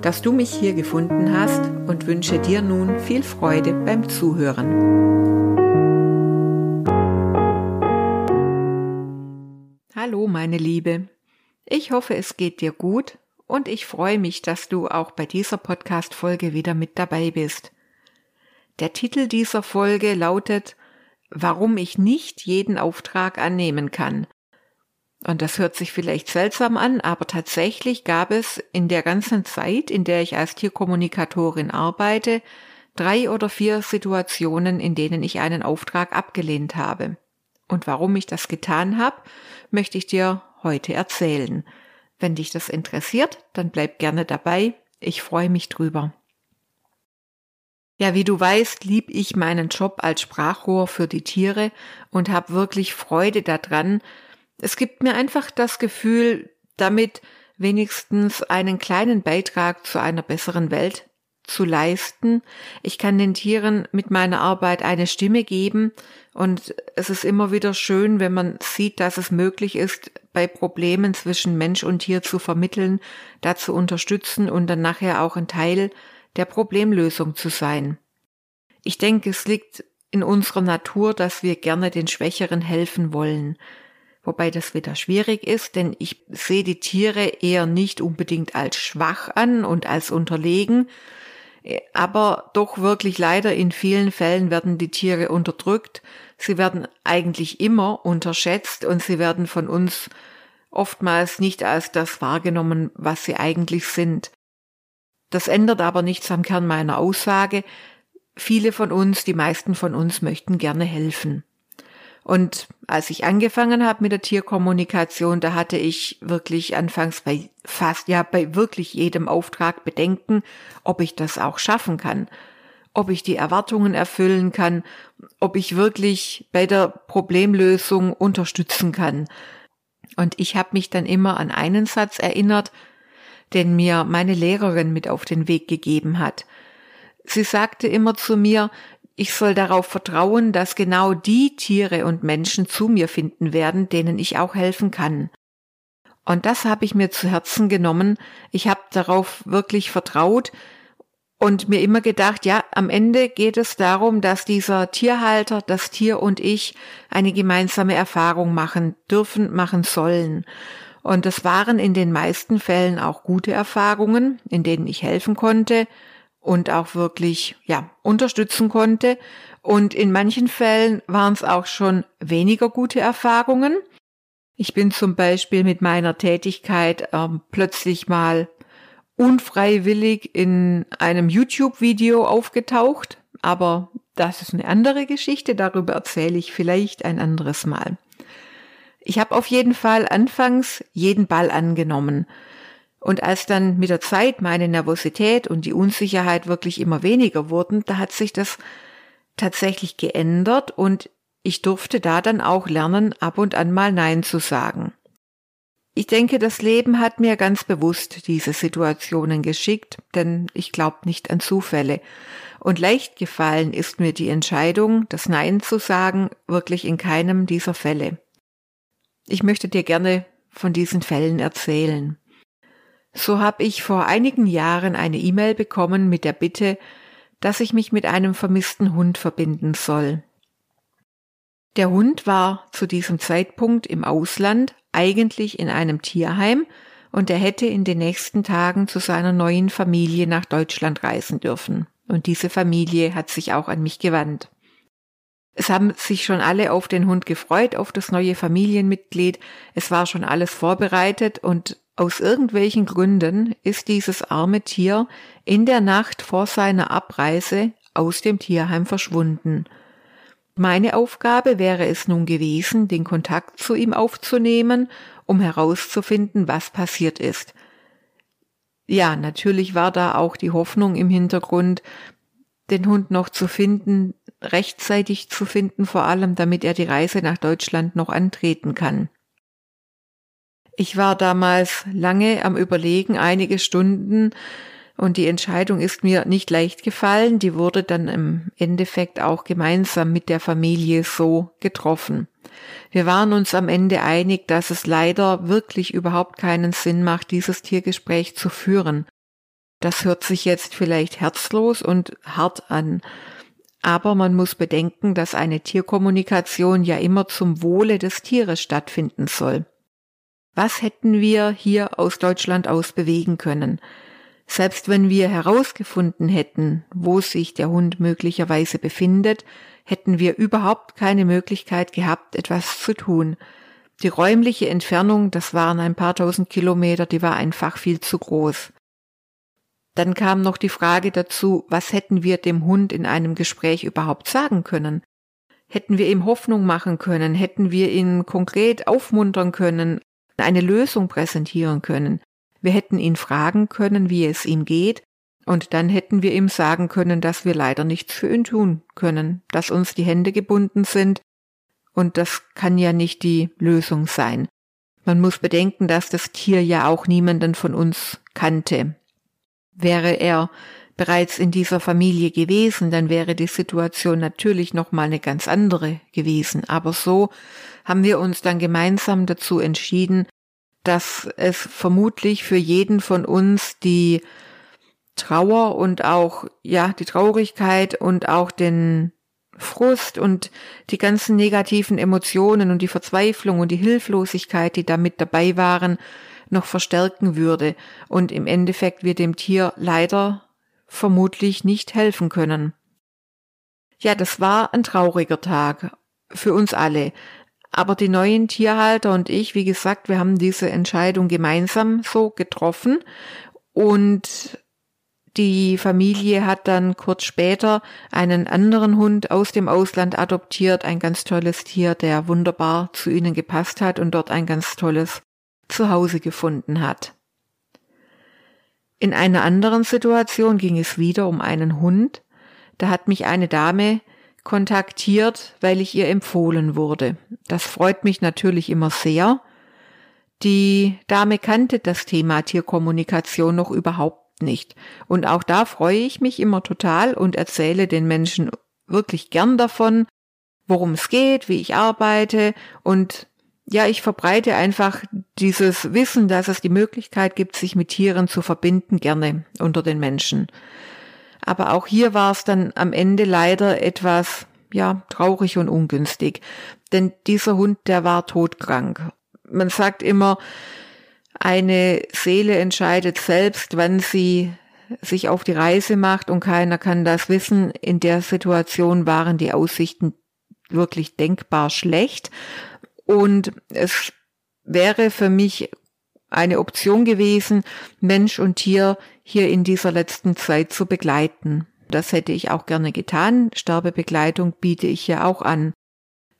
dass du mich hier gefunden hast und wünsche dir nun viel Freude beim Zuhören. Hallo meine Liebe, ich hoffe es geht dir gut und ich freue mich, dass du auch bei dieser Podcast-Folge wieder mit dabei bist. Der Titel dieser Folge lautet Warum ich nicht jeden Auftrag annehmen kann. Und das hört sich vielleicht seltsam an, aber tatsächlich gab es in der ganzen Zeit, in der ich als Tierkommunikatorin arbeite, drei oder vier Situationen, in denen ich einen Auftrag abgelehnt habe. Und warum ich das getan habe, möchte ich dir heute erzählen. Wenn dich das interessiert, dann bleib gerne dabei. Ich freue mich drüber. Ja, wie du weißt, lieb ich meinen Job als Sprachrohr für die Tiere und habe wirklich Freude daran, es gibt mir einfach das Gefühl, damit wenigstens einen kleinen Beitrag zu einer besseren Welt zu leisten. Ich kann den Tieren mit meiner Arbeit eine Stimme geben und es ist immer wieder schön, wenn man sieht, dass es möglich ist, bei Problemen zwischen Mensch und Tier zu vermitteln, da zu unterstützen und dann nachher auch ein Teil der Problemlösung zu sein. Ich denke, es liegt in unserer Natur, dass wir gerne den Schwächeren helfen wollen wobei das wieder schwierig ist, denn ich sehe die Tiere eher nicht unbedingt als schwach an und als unterlegen, aber doch wirklich leider in vielen Fällen werden die Tiere unterdrückt, sie werden eigentlich immer unterschätzt und sie werden von uns oftmals nicht als das wahrgenommen, was sie eigentlich sind. Das ändert aber nichts am Kern meiner Aussage. Viele von uns, die meisten von uns möchten gerne helfen. Und als ich angefangen habe mit der Tierkommunikation, da hatte ich wirklich anfangs bei fast, ja, bei wirklich jedem Auftrag Bedenken, ob ich das auch schaffen kann, ob ich die Erwartungen erfüllen kann, ob ich wirklich bei der Problemlösung unterstützen kann. Und ich habe mich dann immer an einen Satz erinnert, den mir meine Lehrerin mit auf den Weg gegeben hat. Sie sagte immer zu mir, ich soll darauf vertrauen, dass genau die Tiere und Menschen zu mir finden werden, denen ich auch helfen kann. Und das habe ich mir zu Herzen genommen. Ich habe darauf wirklich vertraut und mir immer gedacht, ja, am Ende geht es darum, dass dieser Tierhalter, das Tier und ich eine gemeinsame Erfahrung machen dürfen, machen sollen. Und das waren in den meisten Fällen auch gute Erfahrungen, in denen ich helfen konnte und auch wirklich, ja, unterstützen konnte. Und in manchen Fällen waren es auch schon weniger gute Erfahrungen. Ich bin zum Beispiel mit meiner Tätigkeit ähm, plötzlich mal unfreiwillig in einem YouTube-Video aufgetaucht, aber das ist eine andere Geschichte, darüber erzähle ich vielleicht ein anderes Mal. Ich habe auf jeden Fall anfangs jeden Ball angenommen und als dann mit der Zeit meine Nervosität und die Unsicherheit wirklich immer weniger wurden, da hat sich das tatsächlich geändert und ich durfte da dann auch lernen, ab und an mal Nein zu sagen. Ich denke, das Leben hat mir ganz bewusst diese Situationen geschickt, denn ich glaube nicht an Zufälle. Und leicht gefallen ist mir die Entscheidung, das Nein zu sagen, wirklich in keinem dieser Fälle. Ich möchte dir gerne von diesen Fällen erzählen. So habe ich vor einigen Jahren eine E-Mail bekommen mit der Bitte, dass ich mich mit einem vermissten Hund verbinden soll. Der Hund war zu diesem Zeitpunkt im Ausland, eigentlich in einem Tierheim, und er hätte in den nächsten Tagen zu seiner neuen Familie nach Deutschland reisen dürfen. Und diese Familie hat sich auch an mich gewandt. Es haben sich schon alle auf den Hund gefreut, auf das neue Familienmitglied. Es war schon alles vorbereitet und aus irgendwelchen Gründen ist dieses arme Tier in der Nacht vor seiner Abreise aus dem Tierheim verschwunden. Meine Aufgabe wäre es nun gewesen, den Kontakt zu ihm aufzunehmen, um herauszufinden, was passiert ist. Ja, natürlich war da auch die Hoffnung im Hintergrund, den Hund noch zu finden, rechtzeitig zu finden, vor allem damit er die Reise nach Deutschland noch antreten kann. Ich war damals lange am Überlegen, einige Stunden, und die Entscheidung ist mir nicht leicht gefallen. Die wurde dann im Endeffekt auch gemeinsam mit der Familie so getroffen. Wir waren uns am Ende einig, dass es leider wirklich überhaupt keinen Sinn macht, dieses Tiergespräch zu führen. Das hört sich jetzt vielleicht herzlos und hart an. Aber man muss bedenken, dass eine Tierkommunikation ja immer zum Wohle des Tieres stattfinden soll. Was hätten wir hier aus Deutschland aus bewegen können? Selbst wenn wir herausgefunden hätten, wo sich der Hund möglicherweise befindet, hätten wir überhaupt keine Möglichkeit gehabt, etwas zu tun. Die räumliche Entfernung, das waren ein paar tausend Kilometer, die war einfach viel zu groß. Dann kam noch die Frage dazu, was hätten wir dem Hund in einem Gespräch überhaupt sagen können? Hätten wir ihm Hoffnung machen können? Hätten wir ihn konkret aufmuntern können? Eine Lösung präsentieren können? Wir hätten ihn fragen können, wie es ihm geht, und dann hätten wir ihm sagen können, dass wir leider nichts für ihn tun können, dass uns die Hände gebunden sind, und das kann ja nicht die Lösung sein. Man muss bedenken, dass das Tier ja auch niemanden von uns kannte. Wäre er bereits in dieser Familie gewesen, dann wäre die Situation natürlich noch mal eine ganz andere gewesen. Aber so haben wir uns dann gemeinsam dazu entschieden, dass es vermutlich für jeden von uns die Trauer und auch, ja, die Traurigkeit und auch den Frust und die ganzen negativen Emotionen und die Verzweiflung und die Hilflosigkeit, die da mit dabei waren, noch verstärken würde und im Endeffekt wir dem Tier leider vermutlich nicht helfen können. Ja, das war ein trauriger Tag für uns alle. Aber die neuen Tierhalter und ich, wie gesagt, wir haben diese Entscheidung gemeinsam so getroffen und die Familie hat dann kurz später einen anderen Hund aus dem Ausland adoptiert, ein ganz tolles Tier, der wunderbar zu ihnen gepasst hat und dort ein ganz tolles Zuhause gefunden hat. In einer anderen Situation ging es wieder um einen Hund. Da hat mich eine Dame kontaktiert, weil ich ihr empfohlen wurde. Das freut mich natürlich immer sehr. Die Dame kannte das Thema Tierkommunikation noch überhaupt nicht. Und auch da freue ich mich immer total und erzähle den Menschen wirklich gern davon, worum es geht, wie ich arbeite und ja, ich verbreite einfach dieses Wissen, dass es die Möglichkeit gibt, sich mit Tieren zu verbinden, gerne unter den Menschen. Aber auch hier war es dann am Ende leider etwas, ja, traurig und ungünstig. Denn dieser Hund, der war todkrank. Man sagt immer, eine Seele entscheidet selbst, wann sie sich auf die Reise macht und keiner kann das wissen. In der Situation waren die Aussichten wirklich denkbar schlecht und es wäre für mich eine Option gewesen, Mensch und Tier hier in dieser letzten Zeit zu begleiten. Das hätte ich auch gerne getan. Sterbebegleitung biete ich ja auch an.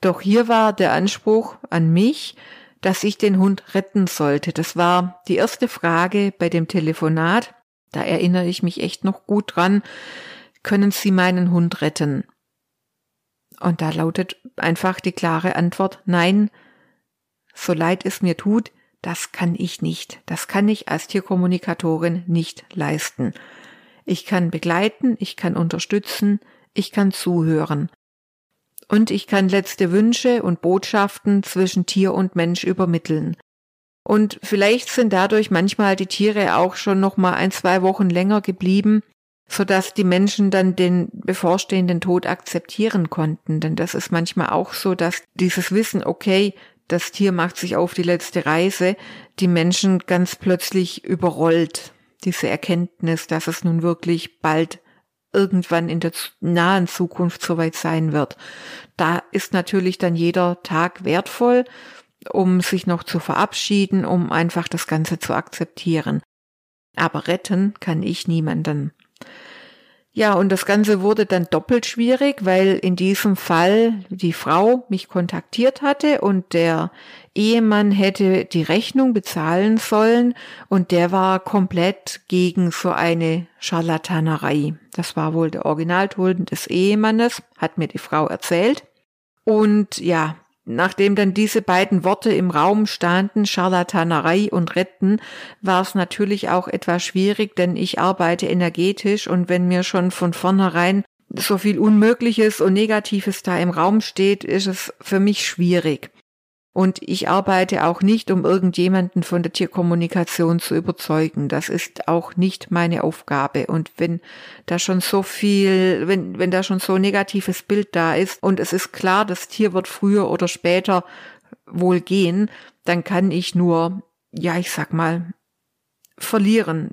Doch hier war der Anspruch an mich, dass ich den Hund retten sollte. Das war die erste Frage bei dem Telefonat. Da erinnere ich mich echt noch gut dran. Können Sie meinen Hund retten? Und da lautet einfach die klare Antwort, nein, so leid es mir tut, das kann ich nicht. Das kann ich als Tierkommunikatorin nicht leisten. Ich kann begleiten, ich kann unterstützen, ich kann zuhören. Und ich kann letzte Wünsche und Botschaften zwischen Tier und Mensch übermitteln. Und vielleicht sind dadurch manchmal die Tiere auch schon noch mal ein, zwei Wochen länger geblieben, so dass die Menschen dann den bevorstehenden Tod akzeptieren konnten. Denn das ist manchmal auch so, dass dieses Wissen, okay, das Tier macht sich auf die letzte Reise, die Menschen ganz plötzlich überrollt. Diese Erkenntnis, dass es nun wirklich bald irgendwann in der nahen Zukunft soweit sein wird. Da ist natürlich dann jeder Tag wertvoll, um sich noch zu verabschieden, um einfach das Ganze zu akzeptieren. Aber retten kann ich niemanden. Ja, und das Ganze wurde dann doppelt schwierig, weil in diesem Fall die Frau mich kontaktiert hatte und der Ehemann hätte die Rechnung bezahlen sollen und der war komplett gegen so eine Scharlatanerei. Das war wohl der Originalton des Ehemannes, hat mir die Frau erzählt. Und ja, Nachdem dann diese beiden Worte im Raum standen, Scharlatanerei und Retten, war es natürlich auch etwas schwierig, denn ich arbeite energetisch und wenn mir schon von vornherein so viel Unmögliches und Negatives da im Raum steht, ist es für mich schwierig. Und ich arbeite auch nicht, um irgendjemanden von der Tierkommunikation zu überzeugen. Das ist auch nicht meine Aufgabe. Und wenn da schon so viel, wenn, wenn da schon so ein negatives Bild da ist und es ist klar, das Tier wird früher oder später wohl gehen, dann kann ich nur, ja, ich sag mal, verlieren.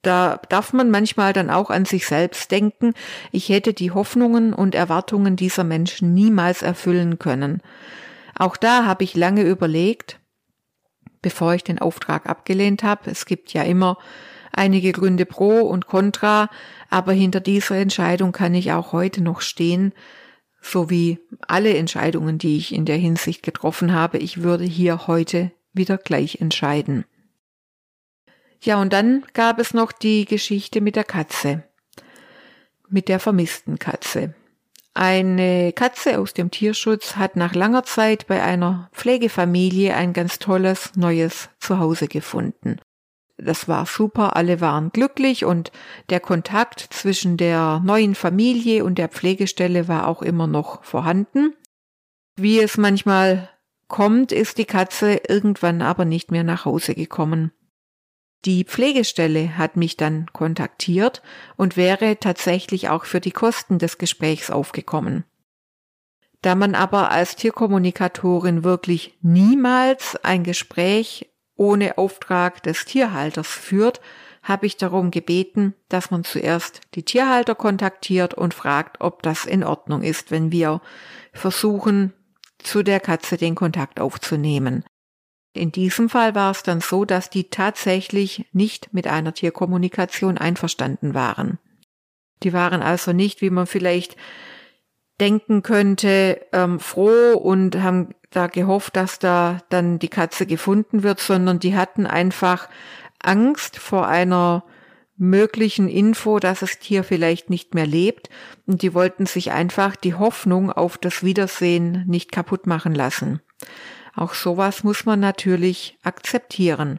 Da darf man manchmal dann auch an sich selbst denken, ich hätte die Hoffnungen und Erwartungen dieser Menschen niemals erfüllen können. Auch da habe ich lange überlegt, bevor ich den Auftrag abgelehnt habe. Es gibt ja immer einige Gründe pro und contra, aber hinter dieser Entscheidung kann ich auch heute noch stehen, so wie alle Entscheidungen, die ich in der Hinsicht getroffen habe. Ich würde hier heute wieder gleich entscheiden. Ja, und dann gab es noch die Geschichte mit der Katze, mit der vermissten Katze. Eine Katze aus dem Tierschutz hat nach langer Zeit bei einer Pflegefamilie ein ganz tolles neues Zuhause gefunden. Das war super, alle waren glücklich und der Kontakt zwischen der neuen Familie und der Pflegestelle war auch immer noch vorhanden. Wie es manchmal kommt, ist die Katze irgendwann aber nicht mehr nach Hause gekommen. Die Pflegestelle hat mich dann kontaktiert und wäre tatsächlich auch für die Kosten des Gesprächs aufgekommen. Da man aber als Tierkommunikatorin wirklich niemals ein Gespräch ohne Auftrag des Tierhalters führt, habe ich darum gebeten, dass man zuerst die Tierhalter kontaktiert und fragt, ob das in Ordnung ist, wenn wir versuchen, zu der Katze den Kontakt aufzunehmen. In diesem Fall war es dann so, dass die tatsächlich nicht mit einer Tierkommunikation einverstanden waren. Die waren also nicht, wie man vielleicht denken könnte, ähm, froh und haben da gehofft, dass da dann die Katze gefunden wird, sondern die hatten einfach Angst vor einer möglichen Info, dass das Tier vielleicht nicht mehr lebt und die wollten sich einfach die Hoffnung auf das Wiedersehen nicht kaputt machen lassen. Auch sowas muss man natürlich akzeptieren.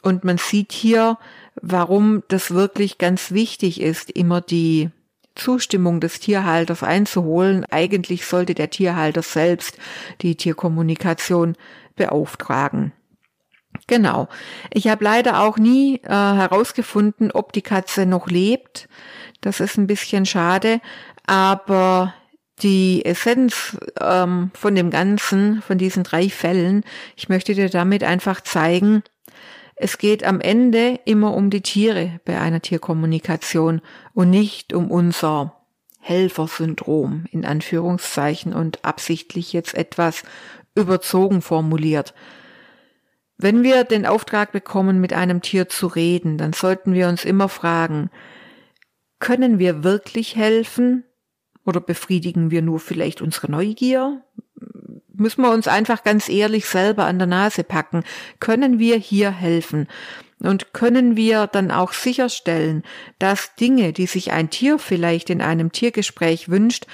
Und man sieht hier, warum das wirklich ganz wichtig ist, immer die Zustimmung des Tierhalters einzuholen. Eigentlich sollte der Tierhalter selbst die Tierkommunikation beauftragen. Genau. Ich habe leider auch nie äh, herausgefunden, ob die Katze noch lebt. Das ist ein bisschen schade, aber die Essenz ähm, von dem Ganzen, von diesen drei Fällen, ich möchte dir damit einfach zeigen, es geht am Ende immer um die Tiere bei einer Tierkommunikation und nicht um unser Helfersyndrom in Anführungszeichen und absichtlich jetzt etwas überzogen formuliert. Wenn wir den Auftrag bekommen, mit einem Tier zu reden, dann sollten wir uns immer fragen, können wir wirklich helfen oder befriedigen wir nur vielleicht unsere Neugier? Müssen wir uns einfach ganz ehrlich selber an der Nase packen. Können wir hier helfen? Und können wir dann auch sicherstellen, dass Dinge, die sich ein Tier vielleicht in einem Tiergespräch wünscht,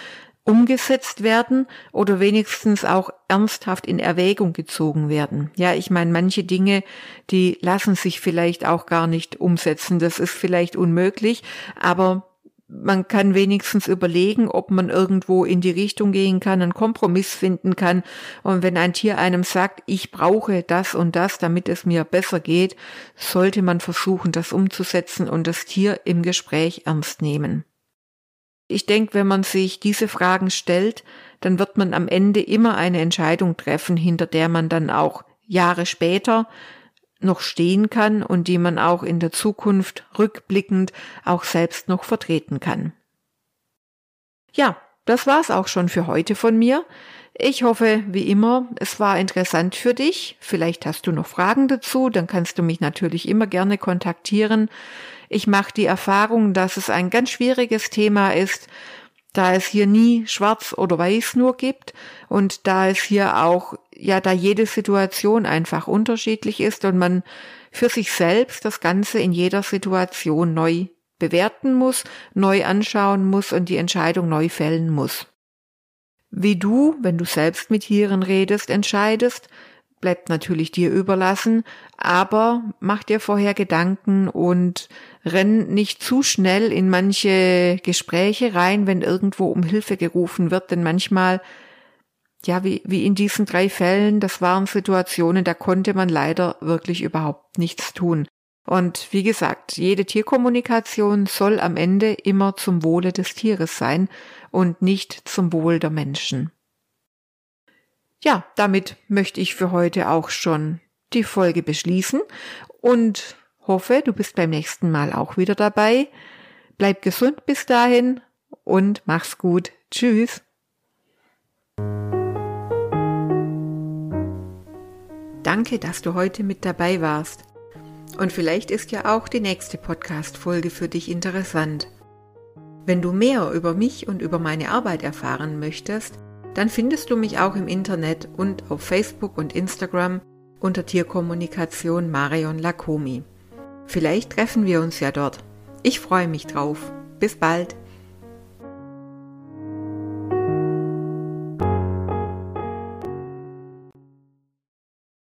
umgesetzt werden oder wenigstens auch ernsthaft in Erwägung gezogen werden. Ja, ich meine, manche Dinge, die lassen sich vielleicht auch gar nicht umsetzen. Das ist vielleicht unmöglich, aber man kann wenigstens überlegen, ob man irgendwo in die Richtung gehen kann, einen Kompromiss finden kann. Und wenn ein Tier einem sagt, ich brauche das und das, damit es mir besser geht, sollte man versuchen, das umzusetzen und das Tier im Gespräch ernst nehmen. Ich denke, wenn man sich diese Fragen stellt, dann wird man am Ende immer eine Entscheidung treffen, hinter der man dann auch Jahre später noch stehen kann und die man auch in der Zukunft rückblickend auch selbst noch vertreten kann. Ja, das war's auch schon für heute von mir. Ich hoffe, wie immer, es war interessant für dich. Vielleicht hast du noch Fragen dazu, dann kannst du mich natürlich immer gerne kontaktieren. Ich mache die Erfahrung, dass es ein ganz schwieriges Thema ist, da es hier nie schwarz oder weiß nur gibt und da es hier auch, ja, da jede Situation einfach unterschiedlich ist und man für sich selbst das Ganze in jeder Situation neu bewerten muss, neu anschauen muss und die Entscheidung neu fällen muss. Wie du, wenn du selbst mit Tieren redest, entscheidest, bleibt natürlich dir überlassen, aber mach dir vorher Gedanken und renn nicht zu schnell in manche Gespräche rein, wenn irgendwo um Hilfe gerufen wird, denn manchmal, ja, wie, wie in diesen drei Fällen, das waren Situationen, da konnte man leider wirklich überhaupt nichts tun. Und wie gesagt, jede Tierkommunikation soll am Ende immer zum Wohle des Tieres sein und nicht zum Wohl der Menschen. Ja, damit möchte ich für heute auch schon die Folge beschließen und hoffe, du bist beim nächsten Mal auch wieder dabei. Bleib gesund bis dahin und mach's gut. Tschüss. Danke, dass du heute mit dabei warst. Und vielleicht ist ja auch die nächste Podcast-Folge für dich interessant. Wenn du mehr über mich und über meine Arbeit erfahren möchtest, dann findest du mich auch im Internet und auf Facebook und Instagram unter Tierkommunikation Marion Lakomi. Vielleicht treffen wir uns ja dort. Ich freue mich drauf. Bis bald.